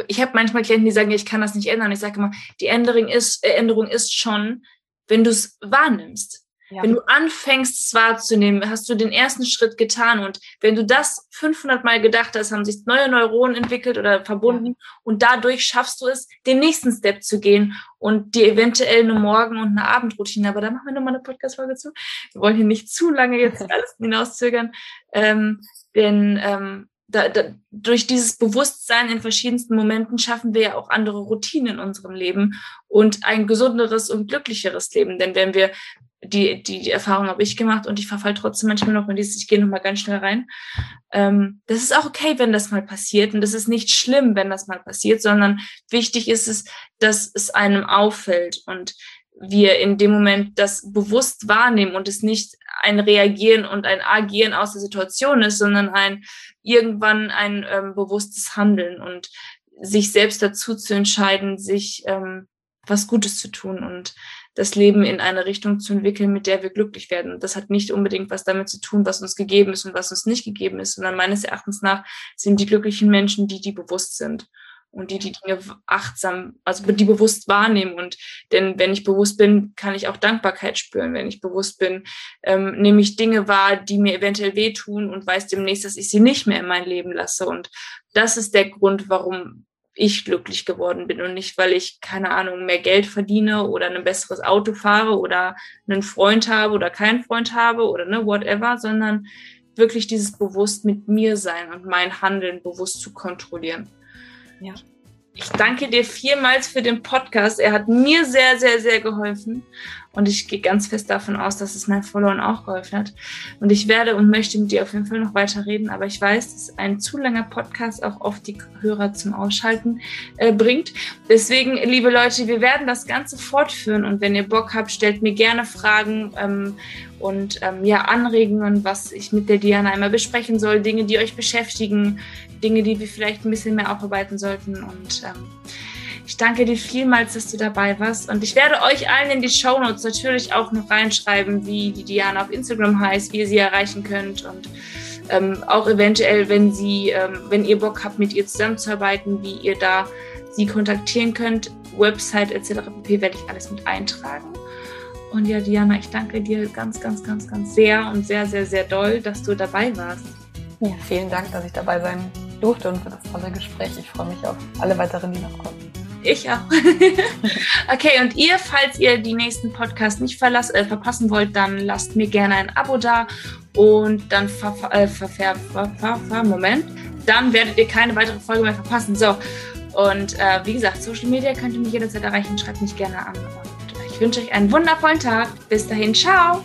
ich habe manchmal Klienten, die sagen, ich kann das nicht ändern. Ich sage immer, die Änderung ist, äh, Änderung ist schon, wenn du es wahrnimmst. Ja. Wenn du anfängst, es wahrzunehmen, hast du den ersten Schritt getan. Und wenn du das 500 Mal gedacht hast, haben sich neue Neuronen entwickelt oder verbunden. Ja. Und dadurch schaffst du es, den nächsten Step zu gehen und dir eventuell eine Morgen- und eine Abendroutine. Aber da machen wir nochmal eine Podcast-Folge zu. Wir wollen hier nicht zu lange jetzt [laughs] alles hinauszögern. Ähm, denn ähm, da, da, durch dieses Bewusstsein in verschiedensten Momenten schaffen wir ja auch andere Routinen in unserem Leben und ein gesunderes und glücklicheres Leben. Denn wenn wir die, die, die Erfahrung habe ich gemacht und ich verfall trotzdem manchmal noch in dieses, ich gehe noch mal ganz schnell rein. Ähm, das ist auch okay, wenn das mal passiert und das ist nicht schlimm, wenn das mal passiert, sondern wichtig ist es, dass es einem auffällt und wir in dem Moment das bewusst wahrnehmen und es nicht ein Reagieren und ein Agieren aus der Situation ist, sondern ein irgendwann ein ähm, bewusstes Handeln und sich selbst dazu zu entscheiden, sich ähm, was Gutes zu tun und das Leben in eine Richtung zu entwickeln, mit der wir glücklich werden. Das hat nicht unbedingt was damit zu tun, was uns gegeben ist und was uns nicht gegeben ist, sondern meines Erachtens nach sind die glücklichen Menschen die, die bewusst sind und die die Dinge achtsam, also die bewusst wahrnehmen. Und denn wenn ich bewusst bin, kann ich auch Dankbarkeit spüren. Wenn ich bewusst bin, ähm, nehme ich Dinge wahr, die mir eventuell wehtun und weiß demnächst, dass ich sie nicht mehr in mein Leben lasse. Und das ist der Grund, warum ich glücklich geworden bin und nicht, weil ich, keine Ahnung, mehr Geld verdiene oder ein besseres Auto fahre oder einen Freund habe oder keinen Freund habe oder ne, whatever, sondern wirklich dieses bewusst mit mir sein und mein Handeln bewusst zu kontrollieren. Ja. Ich danke dir vielmals für den Podcast. Er hat mir sehr, sehr, sehr geholfen. Und ich gehe ganz fest davon aus, dass es meinen Followern auch geholfen hat. Und ich werde und möchte mit dir auf jeden Fall noch weiter reden. Aber ich weiß, dass ein zu langer Podcast auch oft die Hörer zum Ausschalten äh, bringt. Deswegen, liebe Leute, wir werden das Ganze fortführen. Und wenn ihr Bock habt, stellt mir gerne Fragen ähm, und ähm, ja, Anregungen, was ich mit der Diana einmal besprechen soll. Dinge, die euch beschäftigen. Dinge, die wir vielleicht ein bisschen mehr aufarbeiten sollten. Und ähm, ich danke dir vielmals, dass du dabei warst. Und ich werde euch allen in die Show Notes natürlich auch noch reinschreiben, wie die Diana auf Instagram heißt, wie ihr sie erreichen könnt und ähm, auch eventuell, wenn sie, ähm, wenn ihr Bock habt, mit ihr zusammenzuarbeiten, wie ihr da sie kontaktieren könnt, Website etc. pp. werde ich alles mit eintragen. Und ja, Diana, ich danke dir ganz, ganz, ganz, ganz sehr und sehr, sehr, sehr doll, dass du dabei warst. Ja, vielen Dank, dass ich dabei sein durfte und für das tolle Gespräch. Ich freue mich auf alle weiteren, die noch kommen. Ich auch. [laughs] okay, und ihr, falls ihr die nächsten Podcasts nicht verlass, äh, verpassen wollt, dann lasst mir gerne ein Abo da und dann ver, äh, ver, ver, ver, Moment, dann werdet ihr keine weitere Folge mehr verpassen. So, und äh, wie gesagt, Social Media könnt ihr mich jederzeit erreichen. Schreibt mich gerne an. Und ich wünsche euch einen wundervollen Tag. Bis dahin, ciao.